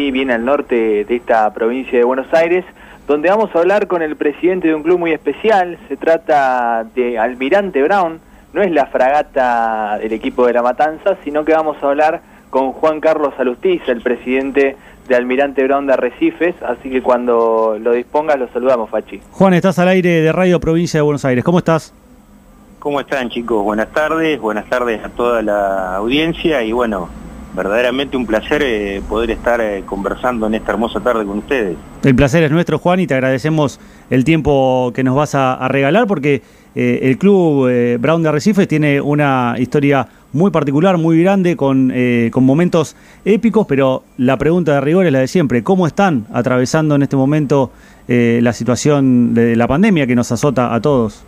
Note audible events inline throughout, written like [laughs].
allí bien al norte de esta provincia de Buenos Aires, donde vamos a hablar con el presidente de un club muy especial. Se trata de Almirante Brown, no es la fragata del equipo de La Matanza, sino que vamos a hablar con Juan Carlos Alustiz, el presidente de Almirante Brown de Arrecifes, así que cuando lo dispongas lo saludamos, Fachi. Juan, estás al aire de Radio Provincia de Buenos Aires, ¿cómo estás? ¿Cómo están chicos? Buenas tardes, buenas tardes a toda la audiencia y bueno, verdaderamente un placer eh, poder estar eh, conversando en esta hermosa tarde con ustedes. El placer es nuestro, Juan, y te agradecemos el tiempo que nos vas a, regalar porque eh, el club Brown de Arrecife tiene una historia muy particular, muy grande, con, con momentos épicos, pero la pregunta de rigor es la de siempre, ¿cómo están atravesando en este momento la situación de la pandemia que nos azota a todos?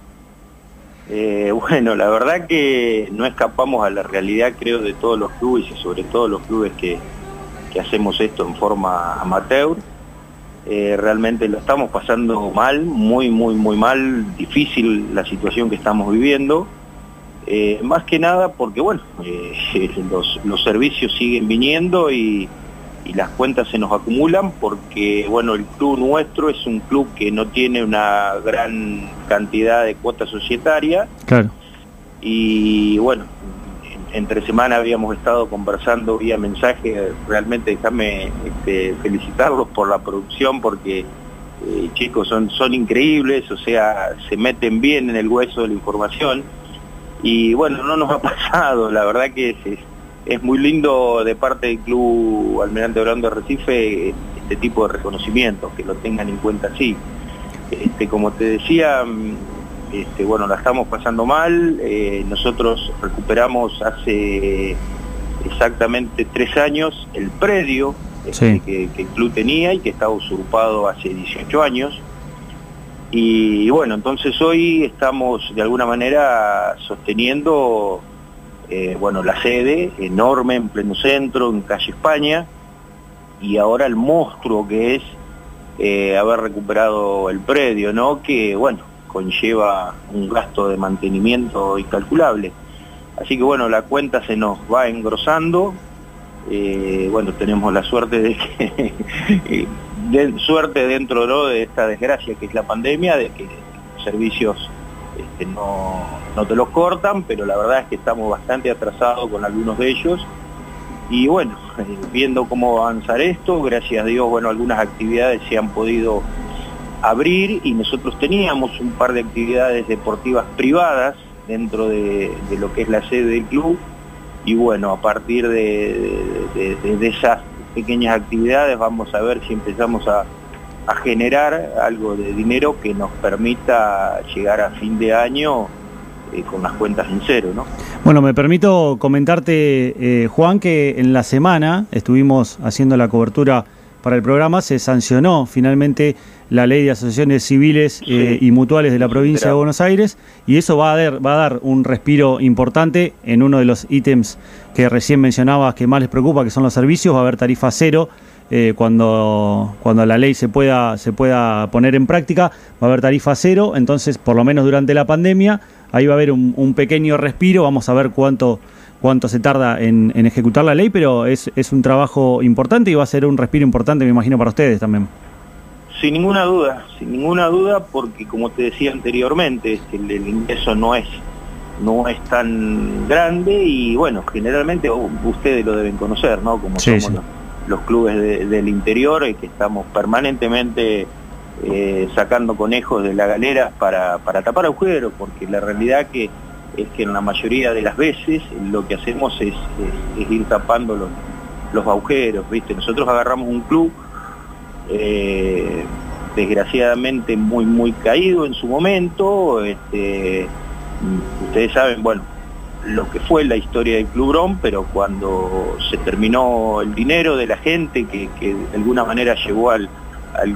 Eh, [laughs] bueno, la verdad que no escapamos a la realidad, creo, de todos los clubes y sobre todo los clubes que, hacemos esto en forma amateur. Eh, realmente lo estamos pasando mal, muy, muy, muy mal, difícil la situación que estamos viviendo. Eh, más que nada porque, bueno, [laughs] los, los servicios siguen viniendo y, y las cuentas se nos acumulan porque, bueno, el club nuestro es un club que no tiene una gran cantidad de cuotas societarias. Claro. Y bueno, entre semana habíamos estado conversando vía mensaje, realmente déjame este, felicitarlos por la producción porque eh, chicos son, son increíbles, o sea, se meten bien en el hueso de la información y bueno, no nos ha [laughs] pasado, la verdad que es, es muy lindo de parte del Club Almirante de Recife este tipo de reconocimientos, que lo tengan en cuenta así. Este, como te decía, mm, este, bueno, la estamos pasando mal, eh, nosotros recuperamos hace exactamente tres años el predio este, que, el club tenía y que estaba usurpado hace 18 años. Y bueno, entonces hoy estamos de alguna manera sosteniendo eh, bueno, la sede enorme en pleno centro, en calle España, y ahora el monstruo que es eh, haber recuperado el predio, ¿no? Que, bueno, conlleva un gasto de mantenimiento incalculable. Así que, bueno, la cuenta se nos va engrosando. Eh, bueno, tenemos la suerte de que, [laughs] suerte dentro de esta desgracia que es la pandemia, de que servicios este, no, no te los cortan, pero la verdad es que estamos bastante atrasados con algunos de ellos. Y bueno, [laughs] viendo cómo avanzar esto, gracias a Dios, bueno, algunas actividades se han podido abrir y nosotros teníamos un par de actividades deportivas privadas dentro de, lo que es la sede del club y bueno, a partir de, de esas pequeñas actividades vamos a ver si empezamos a, a generar algo de dinero que nos permita llegar a fin de año eh, con las cuentas en cero, ¿no? Bueno, me permito comentarte, eh, Juan, que en la semana estuvimos haciendo la cobertura para el programa, se sancionó finalmente la ley de asociaciones civiles eh, y mutuales de la provincia de Buenos Aires y eso va a, dar, va a dar un respiro importante en uno de los ítems que recién mencionabas que más les preocupa, que son los servicios, va a haber tarifa cero eh, cuando, cuando la ley se pueda, se pueda poner en práctica, va a haber tarifa cero, entonces por lo menos durante la pandemia, ahí va a haber un, pequeño respiro, vamos a ver cuánto, cuánto se tarda en, ejecutar la ley, pero es, es un trabajo importante y va a ser un respiro importante, me imagino, para ustedes también. Sin ninguna duda, sin ninguna duda, porque como te decía anteriormente, el, el ingreso no es no es tan grande y bueno, generalmente ustedes lo deben conocer, ¿no? Como somos los clubes del interior y que estamos permanentemente eh, sacando conejos de la galera para, tapar agujeros, porque la realidad que es que en la mayoría de las veces lo que hacemos es, ir tapando los, los, agujeros, ¿viste? Nosotros agarramos un club eh, desgraciadamente muy muy caído en su momento, este, ustedes saben, bueno, lo que fue la historia del Club Bron, pero cuando se terminó el dinero de la gente que, de alguna manera llevó al,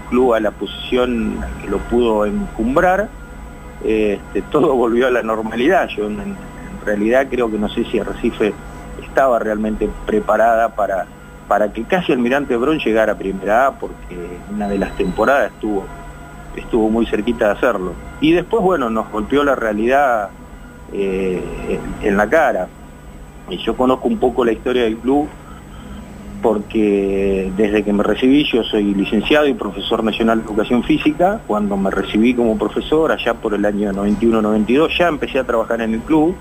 club a la posición que lo pudo encumbrar, este, todo [laughs] volvió a la normalidad. Yo en, realidad creo que no sé si Recife estaba realmente preparada para, para que casi Almirante Bron llegara a Primera A, porque una de las temporadas estuvo, estuvo muy cerquita de hacerlo. Y después, bueno, nos golpeó la realidad eh, en la cara. Y yo conozco un poco la historia del club porque desde que me recibí yo soy licenciado y profesor nacional de educación física, cuando me recibí como profesor allá por el año 91-92 ya empecé a trabajar en el club,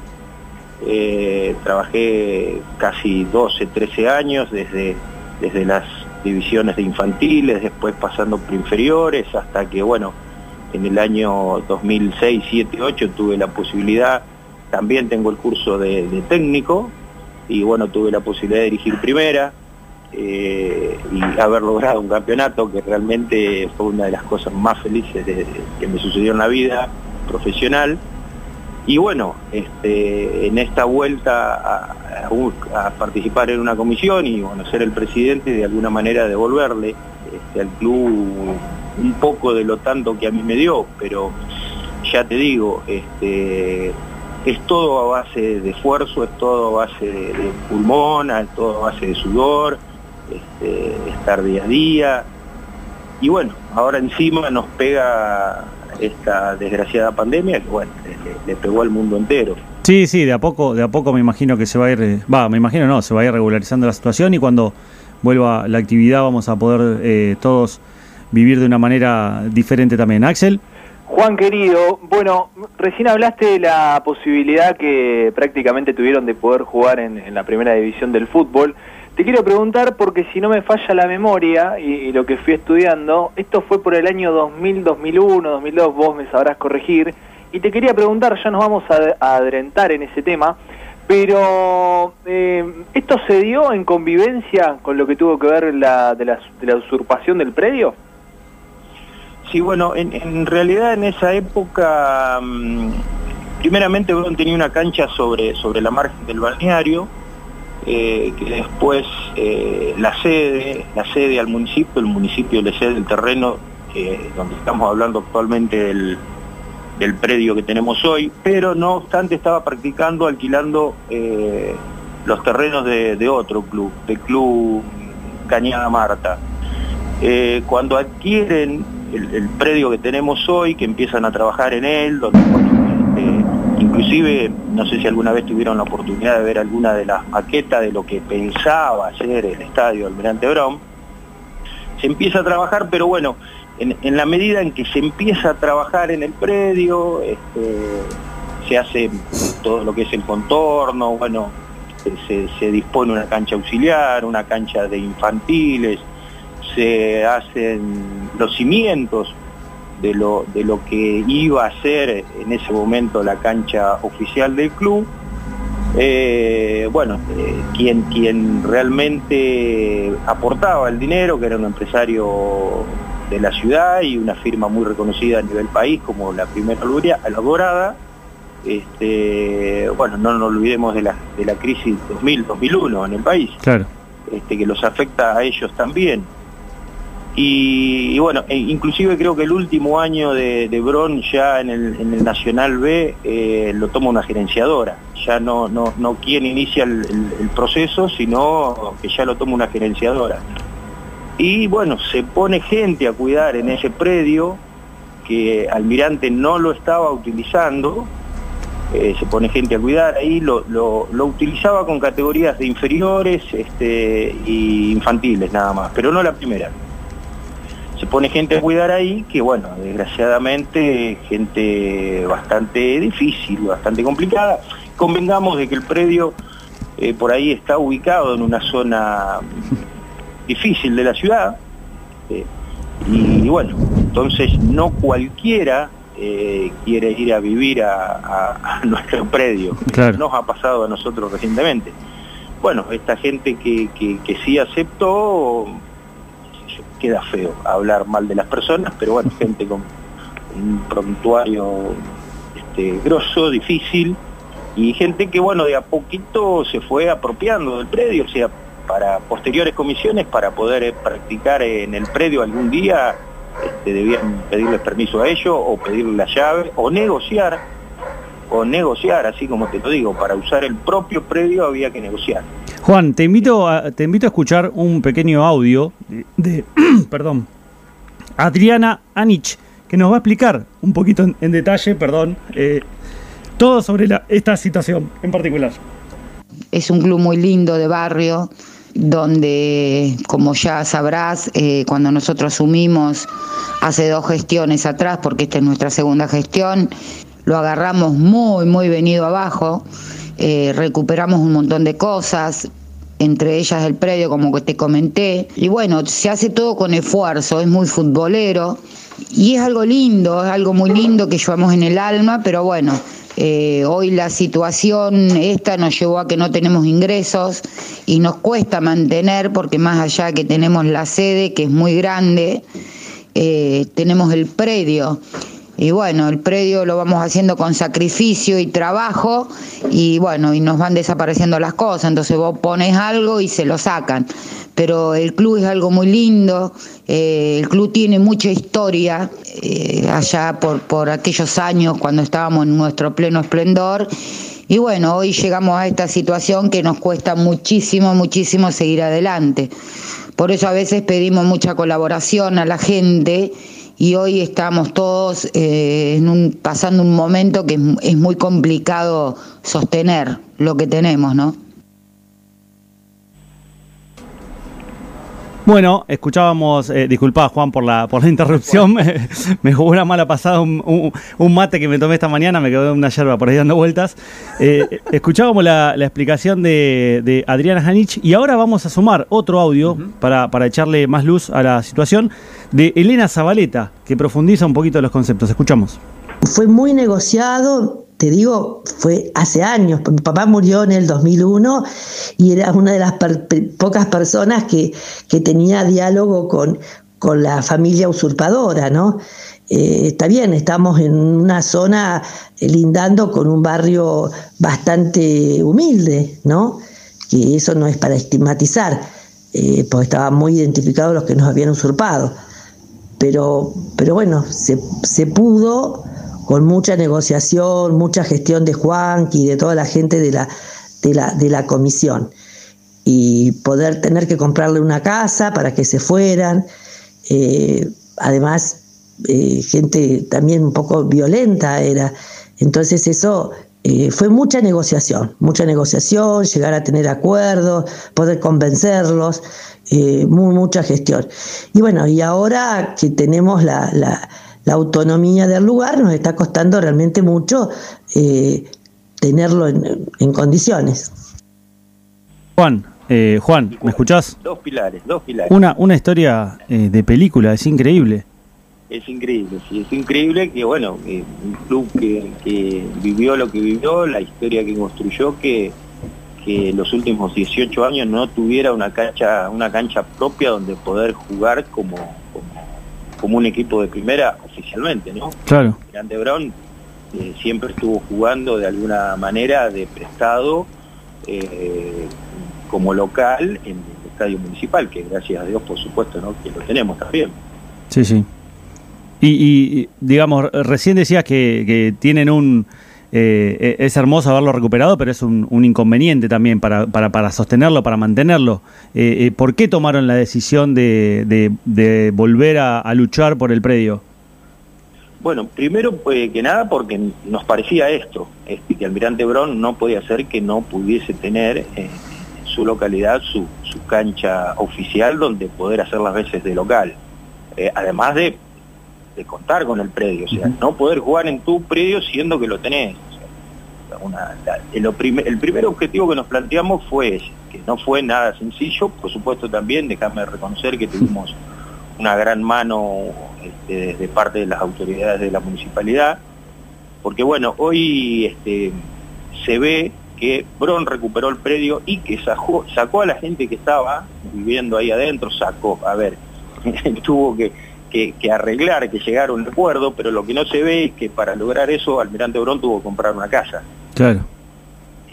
eh, trabajé casi 12, 13 años desde, desde las divisiones de infantiles, después pasando por inferiores, hasta que bueno, en el año 2006, 7, 8 tuve la posibilidad, también tengo el curso de, técnico, y bueno, tuve la posibilidad de dirigir primera, eh, y haber logrado un campeonato que realmente fue una de las cosas más felices que me sucedió en la vida profesional. Y bueno, este, en esta vuelta a, participar en una comisión y bueno, ser el presidente de alguna manera devolverle este, al club un poco de lo tanto que a mí me dio, pero ya te digo, este, es todo a base de esfuerzo, es todo a base de, de pulmón, es todo a base de sudor, este, estar día a día. Y bueno, ahora encima nos pega esta desgraciada pandemia que bueno, le, pegó al mundo entero. Sí, sí, de a poco, de a poco me imagino que se va a ir, va, me imagino no, se va a ir regularizando la situación y cuando vuelva la actividad vamos a poder eh, todos vivir de una manera diferente también. Axel. Juan querido, bueno, recién hablaste de la posibilidad que prácticamente tuvieron de poder jugar en la primera división del fútbol. Te quiero preguntar porque si no me falla la memoria y, lo que fui estudiando, esto fue por el año 2000, 2001, 2002, vos me sabrás corregir, y te quería preguntar, ya nos vamos a, adrentar en ese tema, pero eh, ¿esto se dio en convivencia con lo que tuvo que ver la, la, de la usurpación del predio? Sí, bueno, en, realidad en esa época, mm, primeramente uno tenía una cancha sobre, sobre la margen del balneario, eh, que después eh, la sede, la sede al municipio, el municipio le cede el terreno eh, donde estamos hablando actualmente del, predio que tenemos hoy, pero no obstante estaba practicando, alquilando los terrenos de, otro club, del club Cañada Marta. cuando adquieren el, predio que tenemos hoy, que empiezan a trabajar en él, donde Inclusive, no sé si alguna vez tuvieron la oportunidad de ver alguna de las maquetas de lo que pensaba ser el estadio Almirante Brown. Se empieza a trabajar, pero bueno, en, la medida en que se empieza a trabajar en el predio, este, se hace todo lo que es el contorno, bueno, se, dispone una cancha auxiliar, una cancha de infantiles, se hacen los cimientos de lo, de lo que iba a ser en ese momento la cancha oficial del club. Eh, bueno, eh, quien, quien realmente aportaba el dinero, que era un empresario de la ciudad y una firma muy reconocida a nivel país como la primera la Dorada, este, bueno, no nos olvidemos de la, de la crisis 2000-2001 en el país, claro. este, que los afecta a ellos también. Y, bueno, e inclusive creo que el último año de, Bron ya en el, Nacional B eh, lo toma una gerenciadora. Ya no quien inicia el, proceso, sino que ya lo toma una gerenciadora. Y bueno, se pone gente a cuidar en ese predio que Almirante no lo estaba utilizando, eh, se pone gente a cuidar, ahí lo, lo, lo, utilizaba con categorías de inferiores este, y infantiles nada más, pero no la primera se pone gente a cuidar ahí que, bueno, desgraciadamente gente bastante difícil, bastante complicada. Convengamos de que el predio eh, por ahí está ubicado en una zona difícil de la ciudad. Eh, y, bueno, entonces no cualquiera eh, quiere ir a vivir a, [laughs] nuestro predio. Nos ha pasado a nosotros recientemente. Bueno, esta gente que, que, que sí aceptó queda feo hablar mal de las personas, pero bueno, [laughs] gente con un prontuario este, grosso, difícil, y gente que bueno, de a poquito se fue apropiando del predio, o sea, para posteriores comisiones, para poder eh, practicar en el predio algún día, este, debían pedirles permiso a ellos, o pedirle la llave, o negociar, o negociar, así como te lo digo, para usar el propio predio había que negociar. Juan, te invito a, te invito a escuchar un pequeño audio de, [clears throat] perdón, Adriana Anich, que nos va a explicar un poquito en, detalle, perdón, eh, todo sobre esta situación en particular. Es un club muy lindo de barrio, donde, como ya sabrás, eh, cuando nosotros asumimos hace dos gestiones atrás, porque esta es nuestra segunda gestión, lo agarramos muy, muy venido abajo, eh, recuperamos un montón de cosas, entre ellas el predio, como que te comenté, y bueno, se hace todo con esfuerzo, es muy futbolero, y es algo lindo, es algo muy lindo que llevamos en el alma, pero bueno, eh, hoy la situación esta nos llevó a que no tenemos ingresos y nos cuesta mantener porque más allá que tenemos la sede que es muy grande, eh, tenemos el predio. Y bueno, el predio lo vamos haciendo con sacrificio y trabajo y bueno, y nos van desapareciendo las cosas. Entonces vos pones algo y se lo sacan pero el club es algo muy lindo, eh, el club tiene mucha historia eh, allá por, por aquellos años cuando estábamos en nuestro pleno esplendor. Y bueno, hoy llegamos a esta situación que nos cuesta muchísimo, muchísimo seguir adelante. Por eso a veces pedimos mucha colaboración a la gente y hoy estamos todos eh, en un, pasando un momento que es, es muy complicado sostener lo que tenemos, ¿no? Bueno, escuchábamos, eh, disculpa Juan por la, por la interrupción, [laughs] me, jugó una mala pasada un, mate que me tomé esta mañana, me quedó una yerba por ahí dando vueltas. Eh, [laughs] escuchábamos la, explicación de, Adriana Janich y ahora vamos a sumar otro audio para, para echarle más luz a la situación de Elena Zabaleta, que profundiza un poquito los conceptos. Escuchamos. Fue muy negociado, te digo, fue hace años. Mi papá murió en el 2001 y era una de las pocas personas que, tenía diálogo con, con la familia usurpadora, ¿no? Eh, está bien, estamos en una zona lindando con un barrio bastante humilde, ¿no? Que eso no es para estigmatizar, eh, porque estaban muy identificados los que nos habían usurpado. Pero, pero bueno, se, se pudo con mucha negociación, mucha gestión de Juan y de toda la gente de la, de la, de la comisión. Y poder tener que comprarle una casa para que se fueran. Eh, además, eh, gente también un poco violenta era. Entonces eso eh, fue mucha negociación, mucha negociación, llegar a tener acuerdos, poder convencerlos, mucha gestión. Y bueno, y ahora que tenemos la autonomía del lugar, nos está costando realmente mucho eh, tenerlo en, condiciones. Juan, eh, Juan, ¿me escuchás? Dos pilares, dos pilares. Una, una historia eh, de película, es increíble. Es increíble, sí, es increíble que, bueno, un club que, vivió lo que vivió, la historia que construyó, que, que los últimos 18 años no tuviera una cancha, una cancha propia donde poder jugar como, como un equipo de primera oficialmente, ¿no? Claro. Grande Brown eh, siempre estuvo jugando de alguna manera de prestado eh, como local en el estadio municipal, que gracias a Dios, por supuesto, ¿no? que lo tenemos también. Sí, sí. Y, digamos, recién decías que tienen un eh, es hermoso haberlo recuperado, pero es un, inconveniente también para, para, sostenerlo, para mantenerlo. Eh, eh, ¿Por qué tomaron la decisión de, volver a, luchar por el predio? Bueno, primero que nada porque nos parecía esto, este, que Almirante Brón no podía ser que no pudiese tener en su localidad su, cancha oficial donde poder hacer las veces de local. además de de contar con el predio, o sea, no poder jugar en tu predio siendo que lo tenés. el, el, primer objetivo que nos planteamos fue ese, que no fue nada sencillo, por supuesto también, déjame reconocer que tuvimos una gran mano este, de parte de las autoridades de la municipalidad, porque bueno, hoy este, se ve que Bron recuperó el predio y que sacó, sacó a la gente que estaba viviendo ahí adentro, sacó, a ver, [laughs] tuvo que que, arreglar, que llegar a un acuerdo, pero lo que no se ve es que para lograr eso Almirante Brón tuvo que comprar una casa. Claro.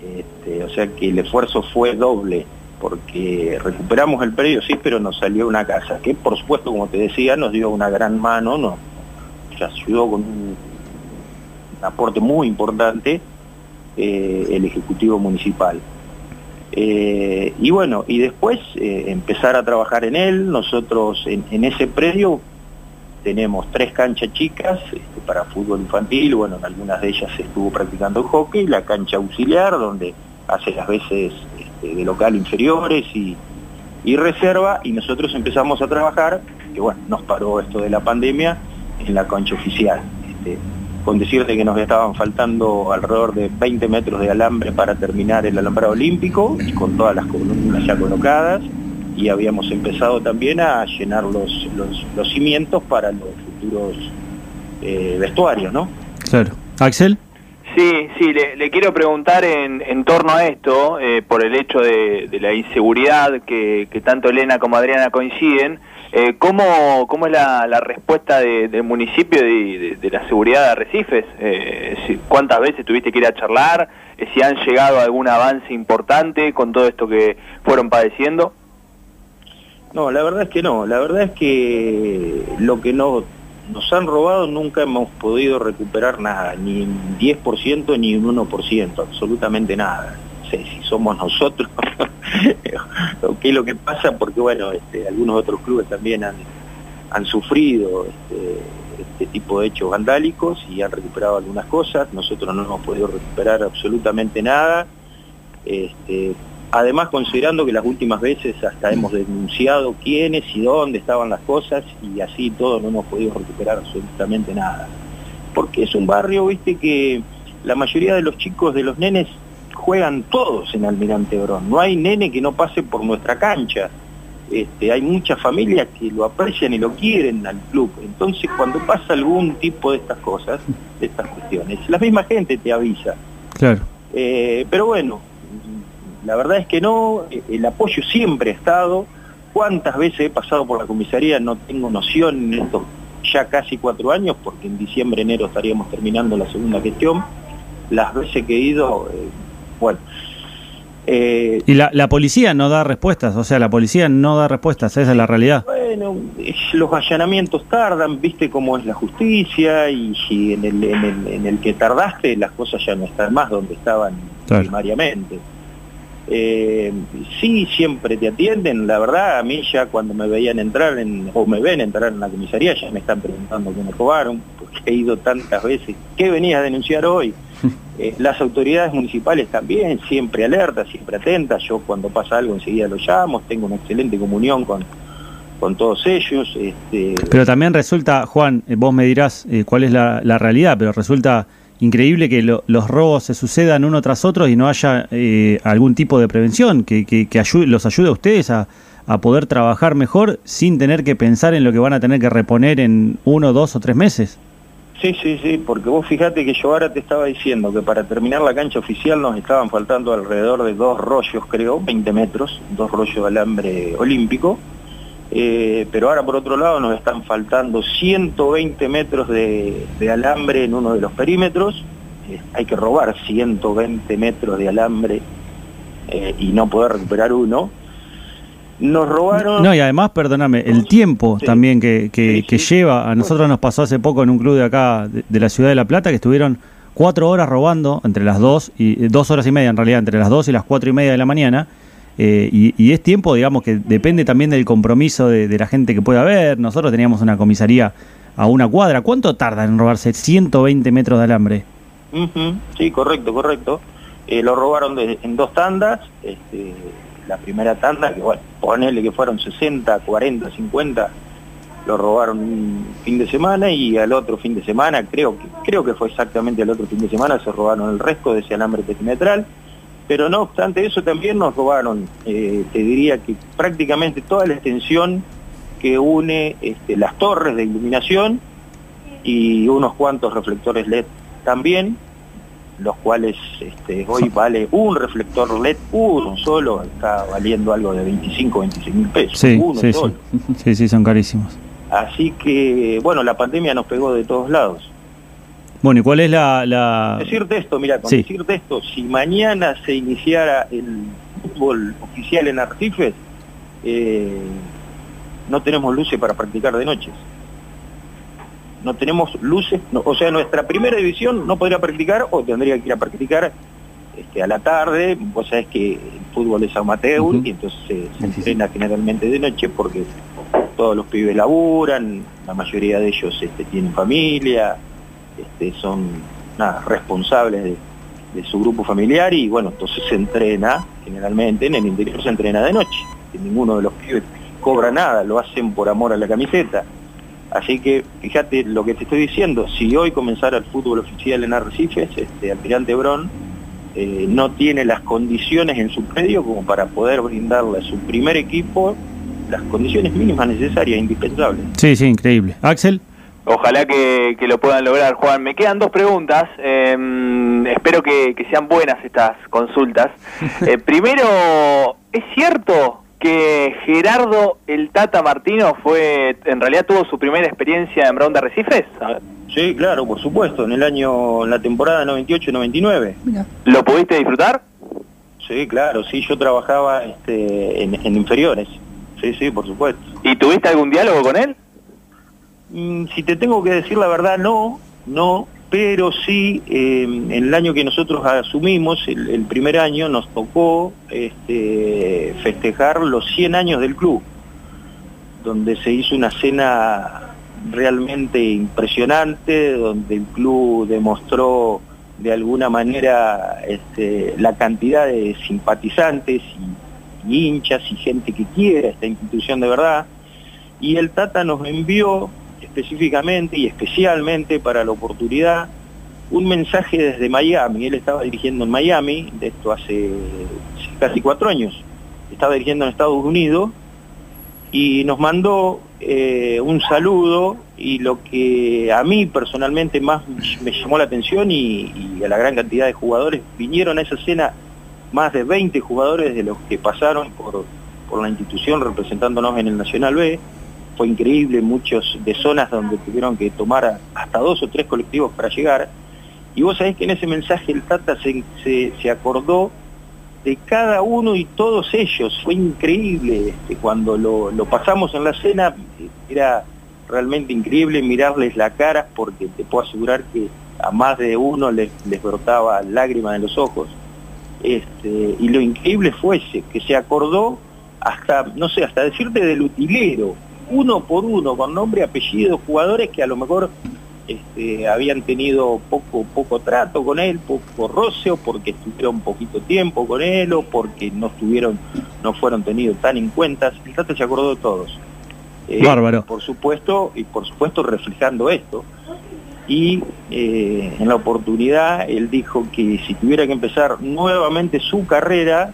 Este, o sea que el esfuerzo fue doble, porque recuperamos el predio, sí, pero nos salió una casa, que por supuesto, como te decía, nos dio una gran mano, nos, ayudó con un, aporte muy importante eh, el Ejecutivo Municipal. Eh, y bueno, y después eh, empezar a trabajar en él, nosotros en, ese predio tenemos tres canchas chicas este, para fútbol infantil, bueno, en algunas de ellas estuvo practicando hockey, la cancha auxiliar, donde hace las veces este, de local inferiores y, y reserva y nosotros empezamos a trabajar, que bueno, nos paró esto de la pandemia en la concha oficial. Este, con decirte que nos estaban faltando alrededor de 20 metros de alambre para terminar el alambrado olímpico y con todas las columnas ya colocadas y habíamos empezado también a llenar los, los, cimientos para los futuros eh, vestuarios, ¿no? Claro. Axel. Sí, sí, le, quiero preguntar en, en, torno a esto, eh, por el hecho de, la inseguridad que, tanto Elena como Adriana coinciden, eh, ¿cómo, ¿cómo, es la, respuesta del municipio de, de, la seguridad de Arrecifes? Eh, ¿Cuántas veces tuviste que ir a charlar? Eh, ¿Si han llegado a algún avance importante con todo esto que fueron padeciendo? No, la verdad es que no, la verdad es que lo que no nos han robado nunca hemos podido recuperar nada, ni un 10% ni un 1%, absolutamente nada. No sé si somos nosotros, [laughs] qué es lo que pasa, porque bueno, este, algunos otros clubes también han, han sufrido este, este, tipo de hechos vandálicos y han recuperado algunas cosas, nosotros no hemos podido recuperar absolutamente nada. Este, Además, considerando que las últimas veces hasta hemos denunciado quiénes y dónde estaban las cosas y así todo no hemos podido recuperar absolutamente nada. Porque es un barrio, viste, que la mayoría de los chicos, de los nenes, juegan todos en Almirante Brón. No hay nene que no pase por nuestra cancha. Este, hay muchas familias que lo aprecian y lo quieren al club. Entonces, cuando pasa algún tipo de estas cosas, de estas cuestiones, la misma gente te avisa. Claro. Eh, pero bueno, la verdad es que no, el apoyo siempre ha estado. ¿Cuántas veces he pasado por la comisaría? No tengo noción en estos ya casi cuatro años, porque en diciembre, enero estaríamos terminando la segunda gestión. Las veces que he ido, eh, bueno. Eh, y la, policía no da respuestas, o sea, la policía no da respuestas, esa es la realidad. Bueno, los allanamientos tardan, viste cómo es la justicia, y si en el, en el, que tardaste las cosas ya no están más donde estaban primariamente. Eh, sí, siempre te atienden, la verdad, a mí ya cuando me veían entrar en, o me ven entrar en la comisaría ya me están preguntando qué me robaron, porque he ido tantas veces, ¿qué venía a denunciar hoy? [laughs] Eh, las autoridades municipales también, siempre alertas, siempre atentas, yo cuando pasa algo enseguida lo llamo, tengo una excelente comunión con, con todos ellos. Este... Pero también resulta, Juan, eh, vos me dirás eh, cuál es la, la realidad, pero resulta increíble que los robos se sucedan uno tras otro y no haya eh, algún tipo de prevención que, que, los ayude a ustedes a, poder trabajar mejor sin tener que pensar en lo que van a tener que reponer en uno, dos o tres meses. Sí, sí, sí, porque vos fijate que yo ahora te estaba diciendo que para terminar la cancha oficial nos estaban faltando alrededor de dos rollos, creo, 20 metros, dos rollos de alambre olímpico, eh, pero ahora por otro lado nos están faltando 120 metros de, alambre en uno de los perímetros, eh, hay que robar 120 metros de alambre eh, y no poder recuperar uno. Nos robaron... No, y además, perdóname, el tiempo también que, lleva, a nosotros nos pasó hace poco en un club de acá, de, la ciudad de La Plata, que estuvieron cuatro horas robando, entre las dos, y dos horas y media en realidad, entre las dos y las cuatro y media de la mañana, eh, y, es tiempo, digamos, que depende también del compromiso de, la gente que pueda haber. Nosotros teníamos una comisaría a una cuadra. ¿Cuánto tarda en robarse 120 metros de alambre? Sí, correcto, correcto. Eh, lo robaron en dos tandas. Este, la primera tanda, que bueno, ponele que fueron 60, 40, 50, lo robaron un fin de semana y al otro fin de semana, creo creo que fue exactamente el otro fin de semana, se robaron el resto de ese alambre perimetral pero no obstante eso también nos robaron, eh, te diría que prácticamente toda la extensión que une este, las torres de iluminación y unos cuantos reflectores LED también, los cuales este, hoy vale un reflector LED, uno solo, está valiendo algo de 25, 25 mil pesos. Sí, uno sí, solo. [laughs] sí, sí, son carísimos. Así que, bueno, la pandemia nos pegó de todos lados. Bueno, ¿y cuál es la...? Decirte esto, mira, con decirte esto, si mañana se iniciara el fútbol oficial en Arrecifes, eh, no tenemos luces para practicar de noches. No tenemos luces, o sea, nuestra primera división no podría practicar o tendría que ir a practicar este, a la tarde, vos sabés que el fútbol es amateur y entonces se, entrena generalmente de noche porque todos los pibes laburan, la mayoría de ellos este, tienen familia, este, son responsables de, su grupo familiar y bueno, entonces se entrena, generalmente en el interior se entrena de noche. este, ninguno de los pibes cobra nada, lo hacen por amor a la camiseta. Así que fíjate lo que te estoy diciendo, si hoy comenzara el fútbol oficial en Arrecifes, este Almirante Brón eh, no tiene las condiciones en su predio como para poder brindarle a su primer equipo las condiciones mínimas necesarias, indispensables. Sí, sí, increíble. Axel. Ojalá que, lo puedan lograr, Juan. Me quedan dos preguntas. Em, espero que, sean buenas estas consultas. [laughs] Eh, primero, ¿es cierto que Gerardo el Tata Martino fue, en realidad tuvo su primera experiencia en Brown de Arrecifes? Sí, claro, por supuesto, en el año, en la temporada 98-99. ¿Lo pudiste disfrutar? Sí, claro, sí, yo trabajaba este, en, inferiores. Sí, sí, por supuesto. ¿Y tuviste algún diálogo con él? Mm, si te tengo que decir la verdad, no, no, pero sí, eh, en el año que nosotros asumimos, el, primer año, nos tocó este, festejar los 100 años del club, donde se hizo una cena realmente impresionante, donde el club demostró de alguna manera este, la cantidad de simpatizantes y, hinchas y gente que quiere esta institución de verdad. Y el Tata nos envió específicamente y especialmente para la oportunidad un mensaje desde Miami. Él estaba dirigiendo en Miami, de esto hace casi cuatro años. Estaba dirigiendo en Estados Unidos y nos mandó eh, un saludo y lo que a mí personalmente más me llamó la atención y, a la gran cantidad de jugadores, vinieron a esa escena más de 20 jugadores de los que pasaron por, por la institución representándonos en el Nacional B. Fue increíble, muchos de zonas donde tuvieron que tomar hasta dos o tres colectivos para llegar. Y vos sabés que en ese mensaje el Tata se, se acordó de cada uno y todos ellos. Fue increíble este, cuando lo, pasamos en la cena, era realmente increíble mirarles la cara porque te puedo asegurar que a más de uno les, les brotaba lágrimas en los ojos. Este, y lo increíble fue ese, que se acordó hasta, no sé, hasta decirte del utilero, uno por uno, con nombre, apellido, jugadores que a lo mejor este, habían tenido poco, poco trato con él, poco roce, o porque estuvieron poquito tiempo con él, o porque no estuvieron, no fueron tenidos tan en cuenta. El Tata se acordó de todos. Eh, Bárbaro. Por supuesto, y por supuesto reflejando esto. Y eh, en la oportunidad él dijo que si tuviera que empezar nuevamente su carrera,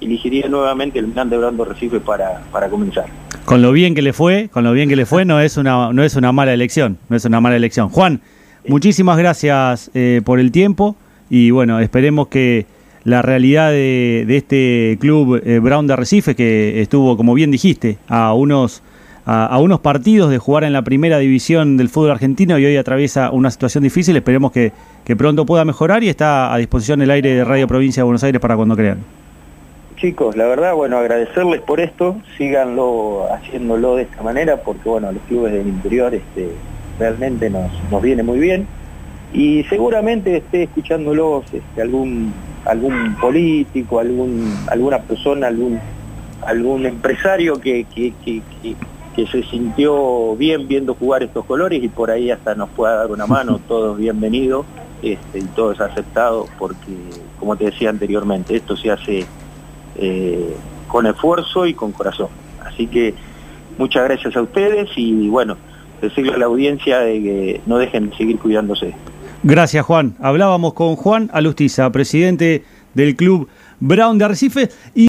elegiría nuevamente el Grande Brando Recife para, para comenzar con lo bien que le fue, con lo bien que le fue, no es una, no es una mala elección, no es una mala elección. Juan, muchísimas gracias eh, por el tiempo y bueno, esperemos que la realidad de, este club eh, Brown de Recife, que estuvo, como bien dijiste, a unos, a, unos partidos de jugar en la primera división del fútbol argentino y hoy atraviesa una situación difícil, esperemos que, que pronto pueda mejorar y está a disposición el aire de Radio Provincia de Buenos Aires para cuando crean chicos, la verdad, bueno, agradecerles por esto, síganlo haciéndolo de esta manera, porque bueno, los clubes del interior este, realmente nos, nos viene muy bien. Y seguramente esté escuchándolos este, algún, algún político, algún, alguna persona, algún, algún empresario que, que, que, que, se sintió bien viendo jugar estos colores y por ahí hasta nos pueda dar una mano, [laughs] todos bienvenidos este, y todos aceptados, porque como te decía anteriormente, esto se hace eh, con esfuerzo y con corazón. Así que muchas gracias a ustedes y bueno, decirle a la audiencia de que no dejen de seguir cuidándose. Gracias Juan. Hablábamos con Juan Alustiza, presidente del club Brown de Arrecife. Y